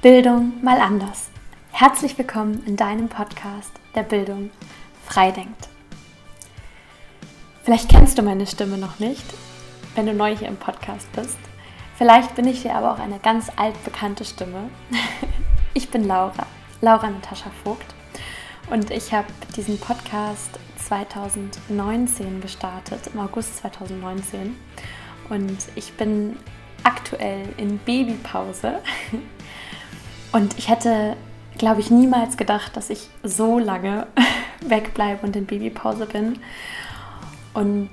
Bildung mal anders. Herzlich willkommen in deinem Podcast der Bildung Freidenkt. Vielleicht kennst du meine Stimme noch nicht, wenn du neu hier im Podcast bist. Vielleicht bin ich dir aber auch eine ganz altbekannte Stimme. Ich bin Laura, Laura Natascha Vogt. Und ich habe diesen Podcast 2019 gestartet, im August 2019. Und ich bin aktuell in Babypause. Und ich hätte, glaube ich, niemals gedacht, dass ich so lange wegbleibe und in Babypause bin. Und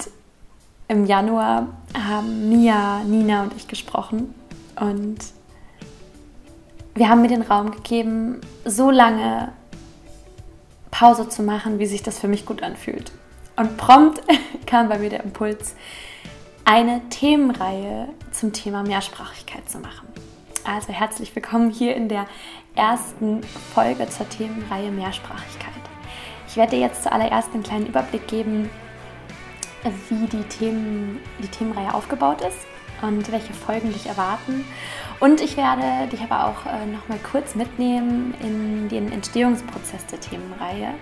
im Januar haben Mia, Nina und ich gesprochen. Und wir haben mir den Raum gegeben, so lange Pause zu machen, wie sich das für mich gut anfühlt. Und prompt kam bei mir der Impuls, eine Themenreihe zum Thema Mehrsprachigkeit zu machen. Also herzlich willkommen hier in der ersten Folge zur Themenreihe Mehrsprachigkeit. Ich werde dir jetzt zuallererst einen kleinen Überblick geben, wie die, Themen, die Themenreihe aufgebaut ist und welche Folgen dich erwarten. Und ich werde dich aber auch äh, noch mal kurz mitnehmen in den Entstehungsprozess der Themenreihe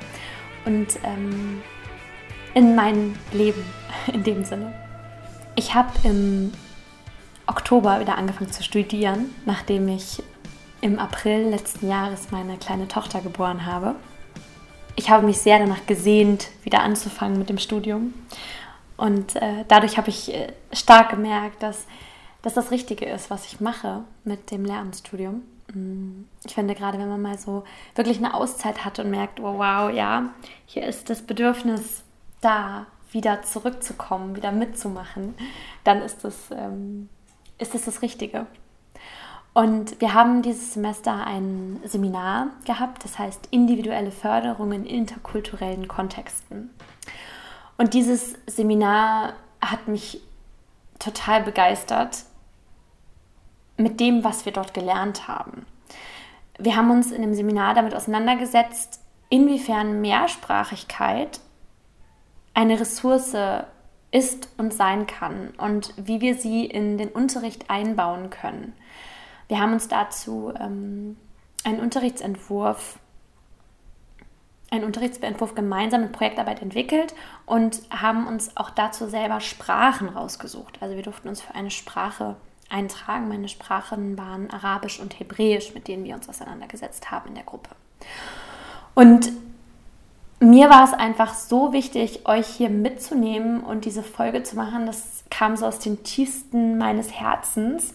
und ähm, in mein Leben in dem Sinne. Ich habe im Oktober wieder angefangen zu studieren, nachdem ich im April letzten Jahres meine kleine Tochter geboren habe. Ich habe mich sehr danach gesehnt, wieder anzufangen mit dem Studium. Und äh, dadurch habe ich äh, stark gemerkt, dass, dass das Richtige ist, was ich mache mit dem Lehramtsstudium. Mm, ich finde gerade, wenn man mal so wirklich eine Auszeit hat und merkt, oh wow, ja, hier ist das Bedürfnis da, wieder zurückzukommen, wieder mitzumachen, dann ist das ähm, ist es das Richtige. Und wir haben dieses Semester ein Seminar gehabt, das heißt individuelle Förderung in interkulturellen Kontexten. Und dieses Seminar hat mich total begeistert mit dem, was wir dort gelernt haben. Wir haben uns in dem Seminar damit auseinandergesetzt, inwiefern Mehrsprachigkeit eine Ressource ist und sein kann und wie wir sie in den Unterricht einbauen können. Wir haben uns dazu ähm, einen Unterrichtsentwurf einen Unterrichtsentwurf gemeinsam mit Projektarbeit entwickelt und haben uns auch dazu selber Sprachen rausgesucht. Also wir durften uns für eine Sprache eintragen. Meine Sprachen waren Arabisch und Hebräisch, mit denen wir uns auseinandergesetzt haben in der Gruppe. Und mir war es einfach so wichtig, euch hier mitzunehmen und diese Folge zu machen. Das kam so aus den tiefsten meines Herzens,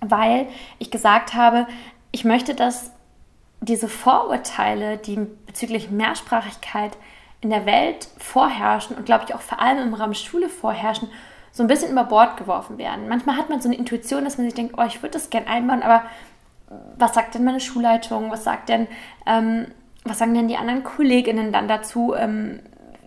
weil ich gesagt habe, ich möchte, dass diese Vorurteile, die bezüglich Mehrsprachigkeit in der Welt vorherrschen und glaube ich auch vor allem im Raum Schule vorherrschen, so ein bisschen über Bord geworfen werden. Manchmal hat man so eine Intuition, dass man sich denkt, oh, ich würde das gerne einbauen, aber was sagt denn meine Schulleitung? Was sagt denn ähm, was sagen denn die anderen Kolleginnen dann dazu? Ähm,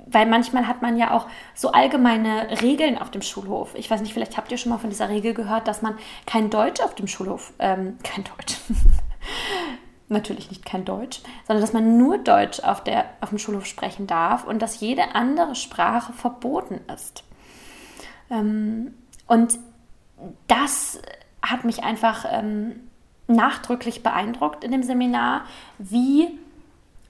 weil manchmal hat man ja auch so allgemeine Regeln auf dem Schulhof. Ich weiß nicht, vielleicht habt ihr schon mal von dieser Regel gehört, dass man kein Deutsch auf dem Schulhof, ähm, kein Deutsch, natürlich nicht kein Deutsch, sondern dass man nur Deutsch auf, der, auf dem Schulhof sprechen darf und dass jede andere Sprache verboten ist. Ähm, und das hat mich einfach ähm, nachdrücklich beeindruckt in dem Seminar, wie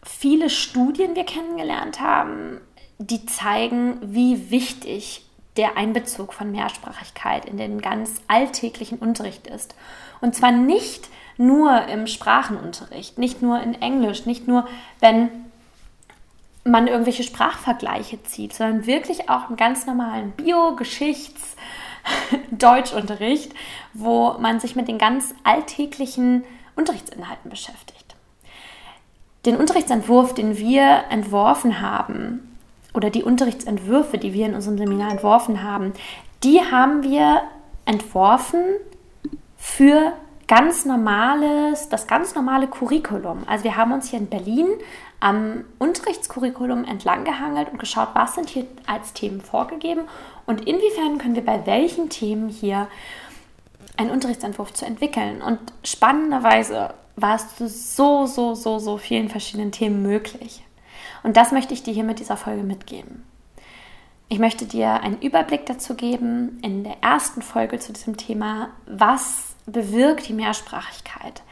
viele Studien wir kennengelernt haben, die zeigen, wie wichtig der Einbezug von Mehrsprachigkeit in den ganz alltäglichen Unterricht ist. Und zwar nicht nur im Sprachenunterricht, nicht nur in Englisch, nicht nur, wenn man irgendwelche Sprachvergleiche zieht, sondern wirklich auch im ganz normalen Bio-, Geschichts-, Deutschunterricht, wo man sich mit den ganz alltäglichen Unterrichtsinhalten beschäftigt den Unterrichtsentwurf, den wir entworfen haben, oder die Unterrichtsentwürfe, die wir in unserem Seminar entworfen haben, die haben wir entworfen für ganz normales, das ganz normale Curriculum. Also wir haben uns hier in Berlin am Unterrichtscurriculum entlang gehangelt und geschaut, was sind hier als Themen vorgegeben und inwiefern können wir bei welchen Themen hier einen Unterrichtsentwurf zu entwickeln. Und spannenderweise war es zu so, so, so, so vielen verschiedenen Themen möglich. Und das möchte ich dir hier mit dieser Folge mitgeben. Ich möchte dir einen Überblick dazu geben in der ersten Folge zu diesem Thema, was bewirkt die Mehrsprachigkeit?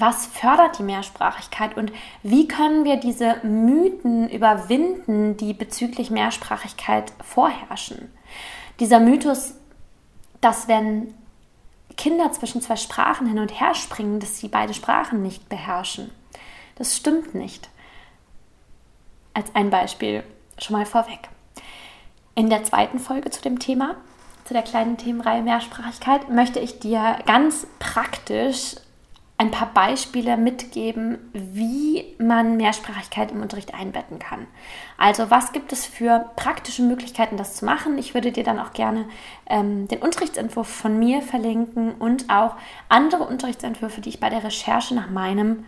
was fördert die Mehrsprachigkeit und wie können wir diese Mythen überwinden, die bezüglich Mehrsprachigkeit vorherrschen. Dieser Mythos, dass wenn Kinder zwischen zwei Sprachen hin und her springen, dass sie beide Sprachen nicht beherrschen. Das stimmt nicht. Als ein Beispiel schon mal vorweg. In der zweiten Folge zu dem Thema, zu der kleinen Themenreihe Mehrsprachigkeit, möchte ich dir ganz praktisch ein paar Beispiele mitgeben, wie man Mehrsprachigkeit im Unterricht einbetten kann. Also was gibt es für praktische Möglichkeiten, das zu machen? Ich würde dir dann auch gerne ähm, den Unterrichtsentwurf von mir verlinken und auch andere Unterrichtsentwürfe, die ich bei der Recherche nach meinem,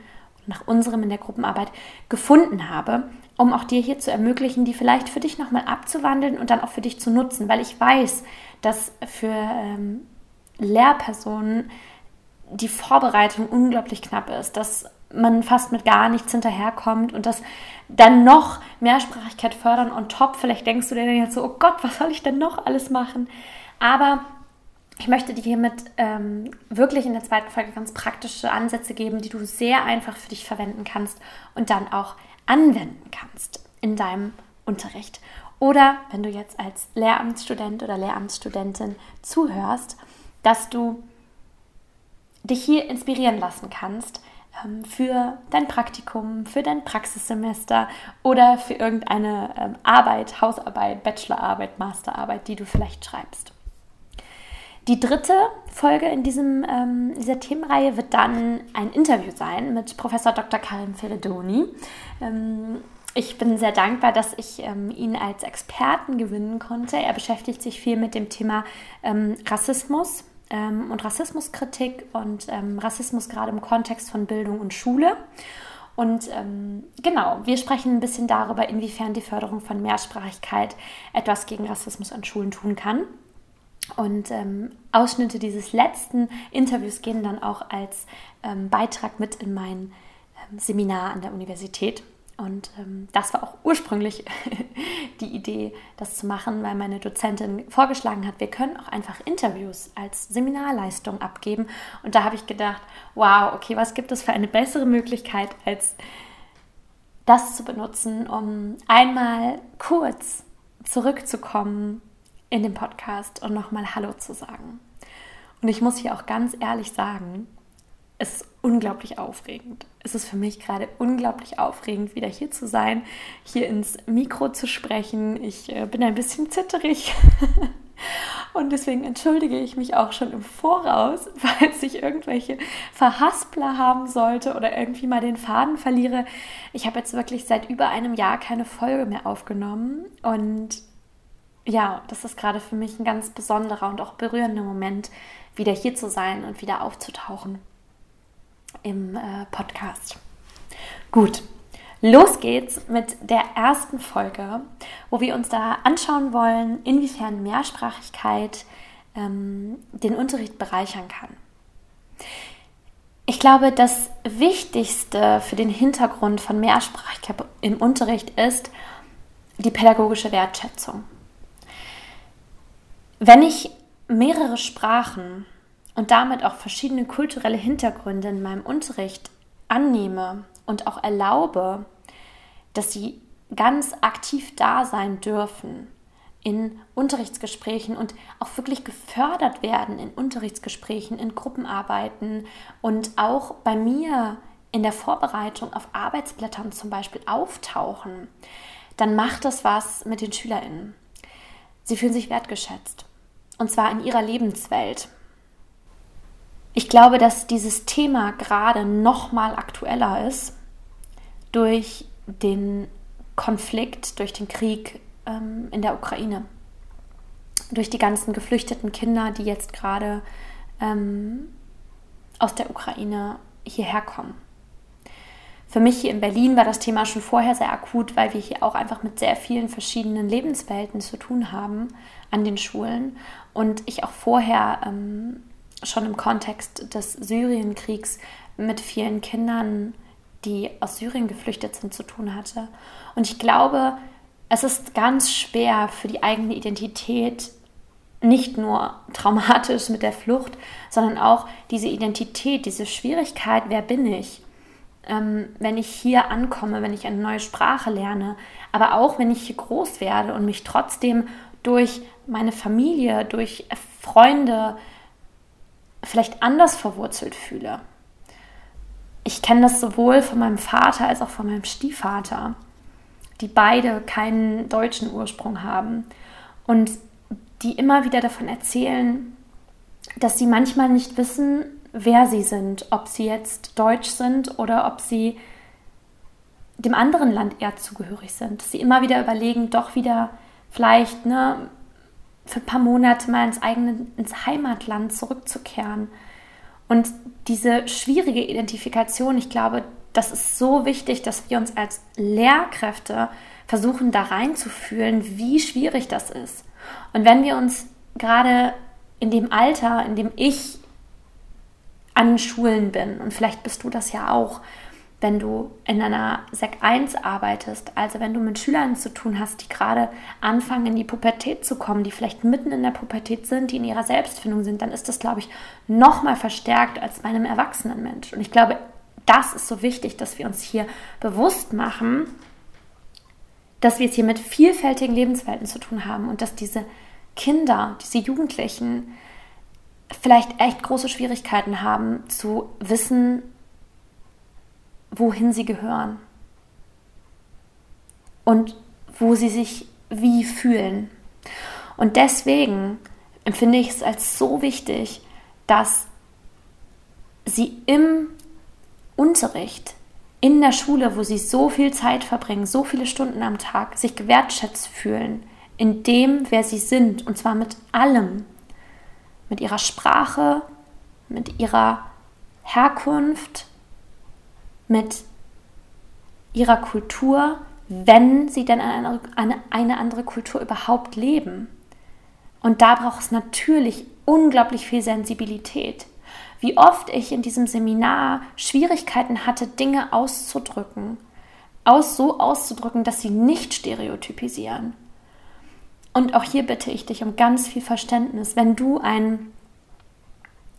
nach unserem in der Gruppenarbeit gefunden habe, um auch dir hier zu ermöglichen, die vielleicht für dich nochmal abzuwandeln und dann auch für dich zu nutzen, weil ich weiß, dass für ähm, Lehrpersonen die Vorbereitung unglaublich knapp ist, dass man fast mit gar nichts hinterherkommt und dass dann noch Mehrsprachigkeit fördern on top. Vielleicht denkst du dir dann jetzt so, oh Gott, was soll ich denn noch alles machen? Aber ich möchte dir hiermit ähm, wirklich in der zweiten Folge ganz praktische Ansätze geben, die du sehr einfach für dich verwenden kannst und dann auch anwenden kannst in deinem Unterricht. Oder wenn du jetzt als Lehramtsstudent oder Lehramtsstudentin zuhörst, dass du dich hier inspirieren lassen kannst ähm, für dein Praktikum, für dein Praxissemester oder für irgendeine ähm, Arbeit, Hausarbeit, Bachelorarbeit, Masterarbeit, die du vielleicht schreibst. Die dritte Folge in diesem, ähm, dieser Themenreihe wird dann ein Interview sein mit Professor Dr. Karim Feredoni. Ähm, ich bin sehr dankbar, dass ich ähm, ihn als Experten gewinnen konnte. Er beschäftigt sich viel mit dem Thema ähm, Rassismus, ähm, und Rassismuskritik und ähm, Rassismus gerade im Kontext von Bildung und Schule. Und ähm, genau, wir sprechen ein bisschen darüber, inwiefern die Förderung von Mehrsprachigkeit etwas gegen Rassismus an Schulen tun kann. Und ähm, Ausschnitte dieses letzten Interviews gehen dann auch als ähm, Beitrag mit in mein ähm, Seminar an der Universität. Und ähm, das war auch ursprünglich die Idee, das zu machen, weil meine Dozentin vorgeschlagen hat, wir können auch einfach Interviews als Seminarleistung abgeben. Und da habe ich gedacht, wow, okay, was gibt es für eine bessere Möglichkeit, als das zu benutzen, um einmal kurz zurückzukommen in den Podcast und nochmal Hallo zu sagen. Und ich muss hier auch ganz ehrlich sagen, es ist unglaublich aufregend. Es ist für mich gerade unglaublich aufregend, wieder hier zu sein, hier ins Mikro zu sprechen. Ich äh, bin ein bisschen zitterig. Und deswegen entschuldige ich mich auch schon im Voraus, falls ich irgendwelche Verhaspler haben sollte oder irgendwie mal den Faden verliere. Ich habe jetzt wirklich seit über einem Jahr keine Folge mehr aufgenommen. Und ja, das ist gerade für mich ein ganz besonderer und auch berührender Moment, wieder hier zu sein und wieder aufzutauchen im äh, Podcast. Gut, los geht's mit der ersten Folge, wo wir uns da anschauen wollen, inwiefern Mehrsprachigkeit ähm, den Unterricht bereichern kann. Ich glaube, das Wichtigste für den Hintergrund von Mehrsprachigkeit im Unterricht ist die pädagogische Wertschätzung. Wenn ich mehrere Sprachen und damit auch verschiedene kulturelle Hintergründe in meinem Unterricht annehme und auch erlaube, dass sie ganz aktiv da sein dürfen in Unterrichtsgesprächen und auch wirklich gefördert werden in Unterrichtsgesprächen, in Gruppenarbeiten und auch bei mir in der Vorbereitung auf Arbeitsblättern zum Beispiel auftauchen, dann macht das was mit den SchülerInnen. Sie fühlen sich wertgeschätzt. Und zwar in ihrer Lebenswelt. Ich glaube, dass dieses Thema gerade noch mal aktueller ist durch den Konflikt, durch den Krieg ähm, in der Ukraine, durch die ganzen geflüchteten Kinder, die jetzt gerade ähm, aus der Ukraine hierher kommen. Für mich hier in Berlin war das Thema schon vorher sehr akut, weil wir hier auch einfach mit sehr vielen verschiedenen Lebenswelten zu tun haben an den Schulen und ich auch vorher ähm, schon im Kontext des Syrienkriegs mit vielen Kindern, die aus Syrien geflüchtet sind, zu tun hatte. Und ich glaube, es ist ganz schwer für die eigene Identität nicht nur traumatisch mit der Flucht, sondern auch diese Identität, diese Schwierigkeit, wer bin ich? Ähm, wenn ich hier ankomme, wenn ich eine neue Sprache lerne, aber auch wenn ich hier groß werde und mich trotzdem durch meine Familie, durch Freunde vielleicht anders verwurzelt fühle. Ich kenne das sowohl von meinem Vater als auch von meinem Stiefvater, die beide keinen deutschen Ursprung haben und die immer wieder davon erzählen, dass sie manchmal nicht wissen, wer sie sind, ob sie jetzt deutsch sind oder ob sie dem anderen Land eher zugehörig sind. Dass sie immer wieder überlegen, doch wieder vielleicht ne, für ein paar Monate mal ins eigene, ins Heimatland zurückzukehren. Und diese schwierige Identifikation, ich glaube, das ist so wichtig, dass wir uns als Lehrkräfte versuchen, da reinzufühlen, wie schwierig das ist. Und wenn wir uns gerade in dem Alter, in dem ich an Schulen bin, und vielleicht bist du das ja auch, wenn du in einer Sek 1 arbeitest, also wenn du mit Schülern zu tun hast, die gerade anfangen in die Pubertät zu kommen, die vielleicht mitten in der Pubertät sind, die in ihrer Selbstfindung sind, dann ist das, glaube ich, noch mal verstärkt als bei einem erwachsenen Mensch. Und ich glaube, das ist so wichtig, dass wir uns hier bewusst machen, dass wir es hier mit vielfältigen Lebenswelten zu tun haben und dass diese Kinder, diese Jugendlichen vielleicht echt große Schwierigkeiten haben zu wissen, wohin sie gehören. Und wo sie sich wie fühlen. Und deswegen empfinde ich es als so wichtig, dass sie im Unterricht in der Schule, wo sie so viel Zeit verbringen, so viele Stunden am Tag, sich gewertschätzt fühlen in dem, wer sie sind, und zwar mit allem, mit ihrer Sprache, mit ihrer Herkunft, mit ihrer Kultur, wenn sie denn eine, eine, eine andere Kultur überhaupt leben. Und da braucht es natürlich unglaublich viel Sensibilität. Wie oft ich in diesem Seminar Schwierigkeiten hatte, Dinge auszudrücken, aus so auszudrücken, dass sie nicht stereotypisieren. Und auch hier bitte ich dich um ganz viel Verständnis. Wenn du einen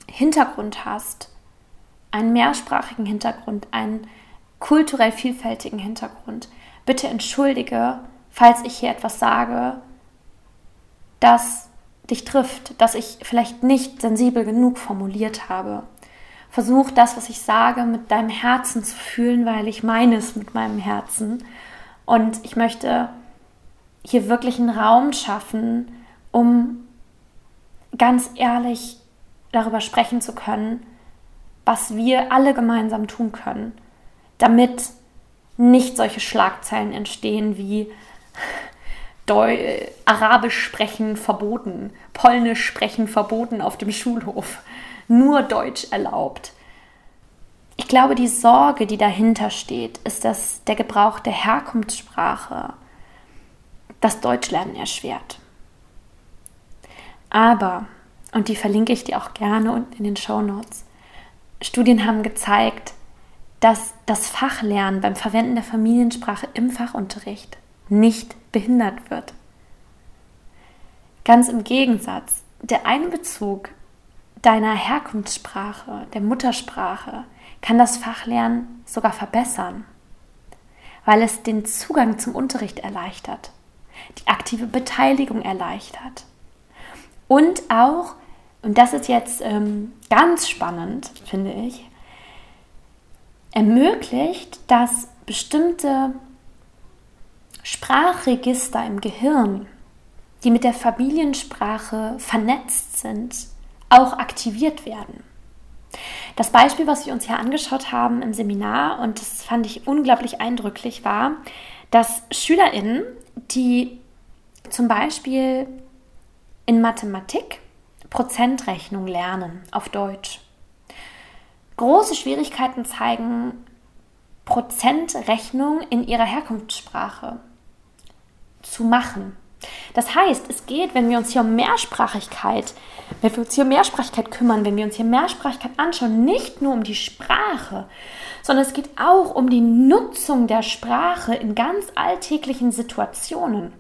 Hintergrund hast, einen mehrsprachigen Hintergrund, einen kulturell vielfältigen Hintergrund. Bitte entschuldige, falls ich hier etwas sage, das dich trifft, dass ich vielleicht nicht sensibel genug formuliert habe. Versuch das, was ich sage, mit deinem Herzen zu fühlen, weil ich meine es mit meinem Herzen. Und ich möchte hier wirklich einen Raum schaffen, um ganz ehrlich darüber sprechen zu können, was wir alle gemeinsam tun können, damit nicht solche Schlagzeilen entstehen wie Deu Arabisch sprechen verboten, Polnisch sprechen verboten auf dem Schulhof, nur Deutsch erlaubt. Ich glaube, die Sorge, die dahinter steht, ist, dass der Gebrauch der Herkunftssprache das Deutschlernen erschwert. Aber, und die verlinke ich dir auch gerne unten in den Show Notes, Studien haben gezeigt, dass das Fachlernen beim Verwenden der Familiensprache im Fachunterricht nicht behindert wird. Ganz im Gegensatz, der Einbezug deiner Herkunftssprache, der Muttersprache, kann das Fachlernen sogar verbessern, weil es den Zugang zum Unterricht erleichtert, die aktive Beteiligung erleichtert und auch und das ist jetzt ähm, ganz spannend, finde ich, ermöglicht, dass bestimmte Sprachregister im Gehirn, die mit der Familiensprache vernetzt sind, auch aktiviert werden. Das Beispiel, was wir uns hier angeschaut haben im Seminar, und das fand ich unglaublich eindrücklich, war, dass SchülerInnen, die zum Beispiel in Mathematik Prozentrechnung lernen auf Deutsch. Große Schwierigkeiten zeigen Prozentrechnung in ihrer Herkunftssprache zu machen. Das heißt, es geht, wenn wir uns hier um Mehrsprachigkeit, wenn wir uns hier um Mehrsprachigkeit kümmern, wenn wir uns hier Mehrsprachigkeit anschauen, nicht nur um die Sprache, sondern es geht auch um die Nutzung der Sprache in ganz alltäglichen Situationen.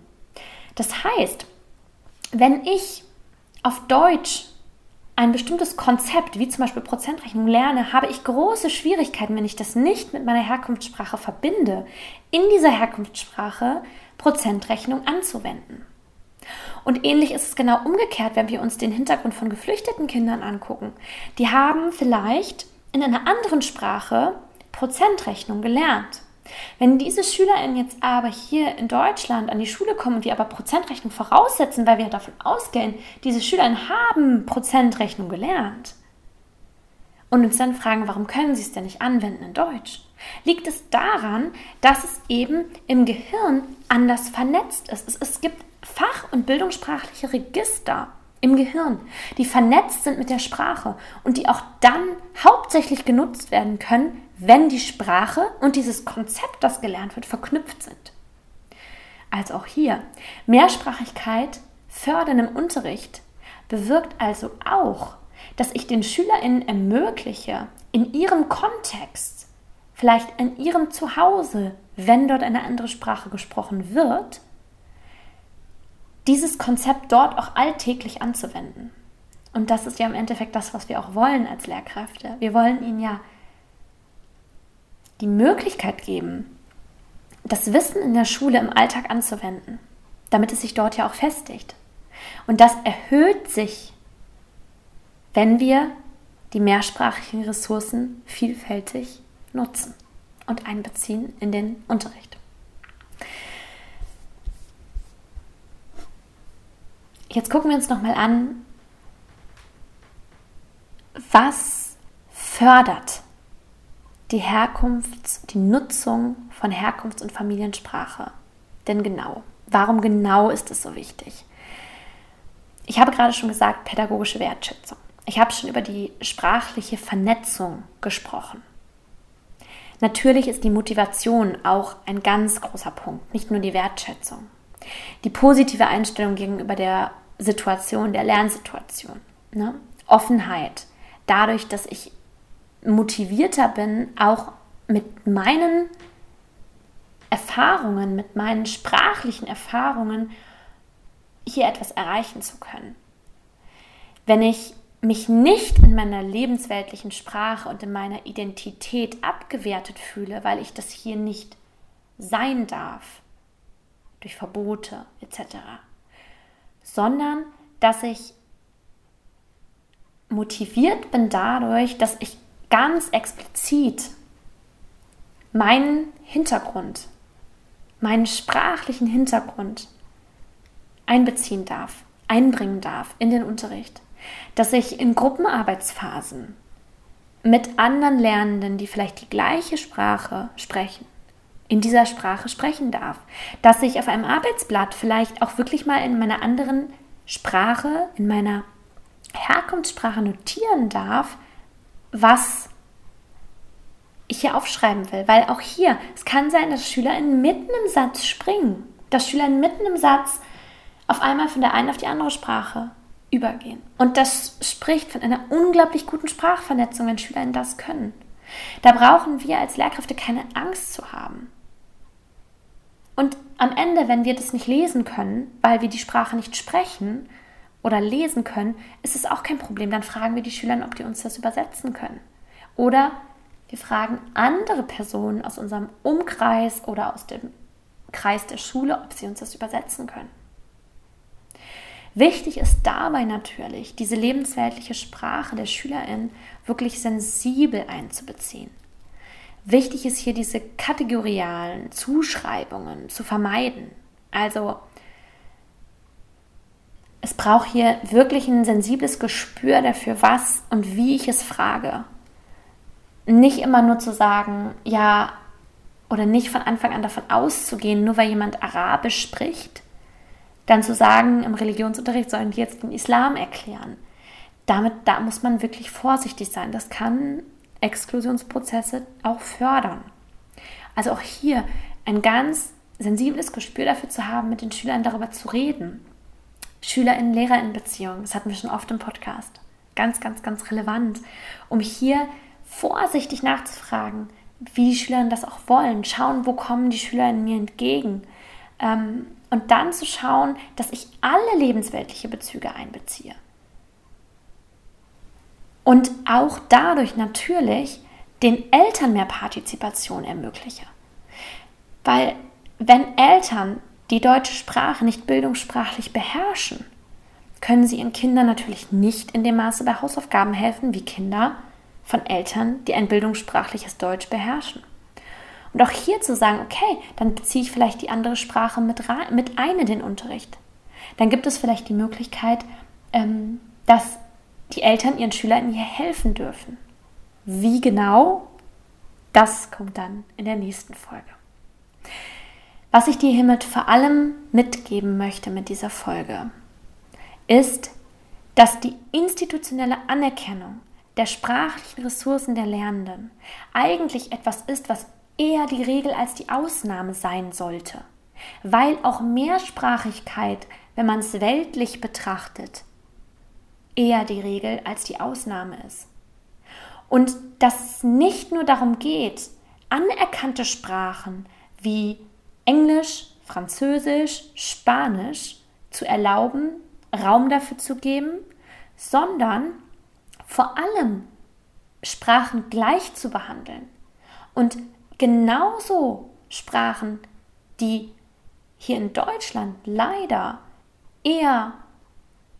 Das heißt, wenn ich auf Deutsch ein bestimmtes Konzept, wie zum Beispiel Prozentrechnung, lerne, habe ich große Schwierigkeiten, wenn ich das nicht mit meiner Herkunftssprache verbinde, in dieser Herkunftssprache Prozentrechnung anzuwenden. Und ähnlich ist es genau umgekehrt, wenn wir uns den Hintergrund von geflüchteten Kindern angucken. Die haben vielleicht in einer anderen Sprache Prozentrechnung gelernt. Wenn diese SchülerInnen jetzt aber hier in Deutschland an die Schule kommen und die aber Prozentrechnung voraussetzen, weil wir davon ausgehen, diese SchülerInnen haben Prozentrechnung gelernt und uns dann fragen, warum können sie es denn nicht anwenden in Deutsch? Liegt es daran, dass es eben im Gehirn anders vernetzt ist? Es, es gibt fach- und bildungssprachliche Register im Gehirn, die vernetzt sind mit der Sprache und die auch dann hauptsächlich genutzt werden können, wenn die Sprache und dieses Konzept, das gelernt wird, verknüpft sind. Also auch hier, Mehrsprachigkeit fördern im Unterricht bewirkt also auch, dass ich den SchülerInnen ermögliche, in ihrem Kontext, vielleicht in ihrem Zuhause, wenn dort eine andere Sprache gesprochen wird, dieses Konzept dort auch alltäglich anzuwenden. Und das ist ja im Endeffekt das, was wir auch wollen als Lehrkräfte. Wir wollen ihnen ja die Möglichkeit geben, das Wissen in der Schule im Alltag anzuwenden, damit es sich dort ja auch festigt. Und das erhöht sich, wenn wir die mehrsprachigen Ressourcen vielfältig nutzen und einbeziehen in den Unterricht. Jetzt gucken wir uns nochmal an, was fördert die Herkunfts-, die Nutzung von Herkunfts- und Familiensprache denn genau? Warum genau ist es so wichtig? Ich habe gerade schon gesagt, pädagogische Wertschätzung. Ich habe schon über die sprachliche Vernetzung gesprochen. Natürlich ist die Motivation auch ein ganz großer Punkt, nicht nur die Wertschätzung. Die positive Einstellung gegenüber der Situation, der Lernsituation. Ne? Offenheit. Dadurch, dass ich motivierter bin, auch mit meinen Erfahrungen, mit meinen sprachlichen Erfahrungen hier etwas erreichen zu können. Wenn ich mich nicht in meiner lebensweltlichen Sprache und in meiner Identität abgewertet fühle, weil ich das hier nicht sein darf, durch Verbote etc., sondern dass ich motiviert bin dadurch, dass ich ganz explizit meinen Hintergrund, meinen sprachlichen Hintergrund einbeziehen darf, einbringen darf in den Unterricht. Dass ich in Gruppenarbeitsphasen mit anderen Lernenden, die vielleicht die gleiche Sprache sprechen, in dieser Sprache sprechen darf. Dass ich auf einem Arbeitsblatt vielleicht auch wirklich mal in meiner anderen Sprache, in meiner Herkunftssprache notieren darf, was ich hier aufschreiben will. Weil auch hier, es kann sein, dass Schüler in mitten im Satz springen. Dass Schüler in mitten im Satz auf einmal von der einen auf die andere Sprache übergehen. Und das spricht von einer unglaublich guten Sprachvernetzung, wenn Schüler das können. Da brauchen wir als Lehrkräfte keine Angst zu haben. Und am Ende, wenn wir das nicht lesen können, weil wir die Sprache nicht sprechen, oder lesen können, ist es auch kein Problem. Dann fragen wir die Schüler, ob die uns das übersetzen können. Oder wir fragen andere Personen aus unserem Umkreis oder aus dem Kreis der Schule, ob sie uns das übersetzen können. Wichtig ist dabei natürlich, diese lebensweltliche Sprache der Schülerin wirklich sensibel einzubeziehen. Wichtig ist hier diese kategorialen Zuschreibungen zu vermeiden. Also es braucht hier wirklich ein sensibles Gespür dafür, was und wie ich es frage. Nicht immer nur zu sagen, ja, oder nicht von Anfang an davon auszugehen, nur weil jemand Arabisch spricht, dann zu sagen, im Religionsunterricht sollen die jetzt den Islam erklären. Damit, da muss man wirklich vorsichtig sein. Das kann Exklusionsprozesse auch fördern. Also auch hier ein ganz sensibles Gespür dafür zu haben, mit den Schülern darüber zu reden. Schülerinnen-Lehrerinnen-Beziehung, das hatten wir schon oft im Podcast. Ganz, ganz, ganz relevant, um hier vorsichtig nachzufragen, wie die Schülerinnen das auch wollen. Schauen, wo kommen die Schülerinnen mir entgegen. Ähm, und dann zu schauen, dass ich alle lebensweltliche Bezüge einbeziehe. Und auch dadurch natürlich den Eltern mehr Partizipation ermögliche. Weil wenn Eltern die deutsche Sprache nicht bildungssprachlich beherrschen, können sie ihren Kindern natürlich nicht in dem Maße bei Hausaufgaben helfen wie Kinder von Eltern, die ein bildungssprachliches Deutsch beherrschen. Und auch hier zu sagen, okay, dann beziehe ich vielleicht die andere Sprache mit, mit ein in den Unterricht. Dann gibt es vielleicht die Möglichkeit, ähm, dass die Eltern ihren Schülern hier helfen dürfen. Wie genau, das kommt dann in der nächsten Folge. Was ich dir hiermit vor allem mitgeben möchte mit dieser Folge, ist, dass die institutionelle Anerkennung der sprachlichen Ressourcen der Lernenden eigentlich etwas ist, was eher die Regel als die Ausnahme sein sollte, weil auch Mehrsprachigkeit, wenn man es weltlich betrachtet, eher die Regel als die Ausnahme ist. Und dass es nicht nur darum geht, anerkannte Sprachen wie Englisch, Französisch, Spanisch zu erlauben, Raum dafür zu geben, sondern vor allem Sprachen gleich zu behandeln und genauso Sprachen, die hier in Deutschland leider eher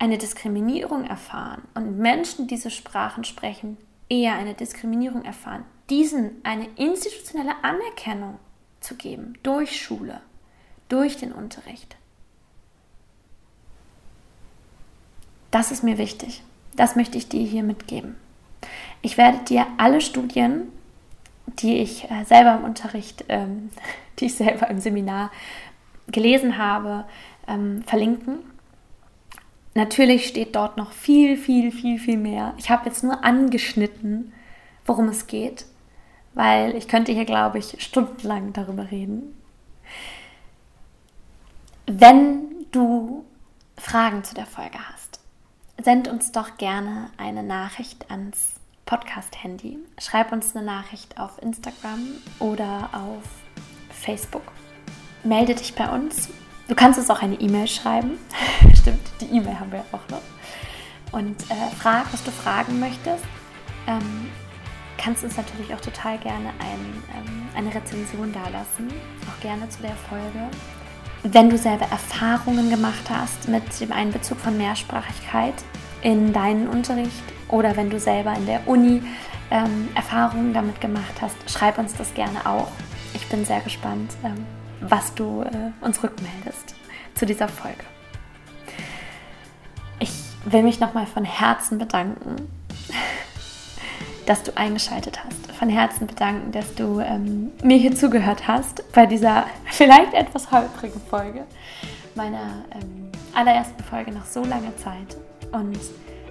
eine Diskriminierung erfahren und Menschen, die diese Sprachen sprechen, eher eine Diskriminierung erfahren, diesen eine institutionelle Anerkennung zu geben durch Schule, durch den Unterricht. Das ist mir wichtig. Das möchte ich dir hier mitgeben. Ich werde dir alle Studien, die ich äh, selber im Unterricht, ähm, die ich selber im Seminar gelesen habe, ähm, verlinken. Natürlich steht dort noch viel, viel, viel, viel mehr. Ich habe jetzt nur angeschnitten, worum es geht, weil ich könnte hier, glaube ich, stundenlang darüber reden. Wenn du Fragen zu der Folge hast, send uns doch gerne eine Nachricht ans Podcast-Handy. Schreib uns eine Nachricht auf Instagram oder auf Facebook. Melde dich bei uns. Du kannst uns auch eine E-Mail schreiben. Stimmt, die E-Mail haben wir auch noch. Und äh, frag, was du fragen möchtest. Ähm, kannst uns natürlich auch total gerne ein, ähm, eine Rezension dalassen. Auch gerne zu der Folge. Wenn du selber Erfahrungen gemacht hast mit dem Einbezug von Mehrsprachigkeit in deinen Unterricht oder wenn du selber in der Uni ähm, Erfahrungen damit gemacht hast, schreib uns das gerne auch. Ich bin sehr gespannt, ähm, was du äh, uns rückmeldest zu dieser Folge. Ich will mich nochmal von Herzen bedanken, dass du eingeschaltet hast. Von Herzen bedanken, dass du ähm, mir hier zugehört hast bei dieser vielleicht etwas holprigen Folge, meiner ähm, allerersten Folge nach so langer Zeit. Und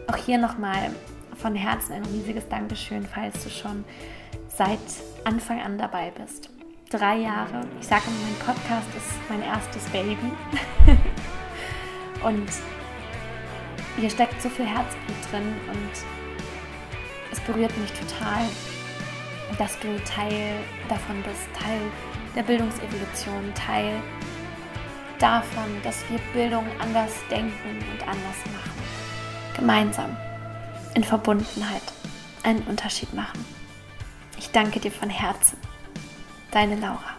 auch hier nochmal von Herzen ein riesiges Dankeschön, falls du schon seit Anfang an dabei bist. Drei Jahre. Ich sage immer, mein Podcast ist mein erstes Baby. und hier steckt so viel Herzblut drin und es berührt mich total, dass du Teil davon bist, Teil der Bildungsevolution, Teil davon, dass wir Bildung anders denken und anders machen. Gemeinsam, in Verbundenheit, einen Unterschied machen. Ich danke dir von Herzen. Deine Laura.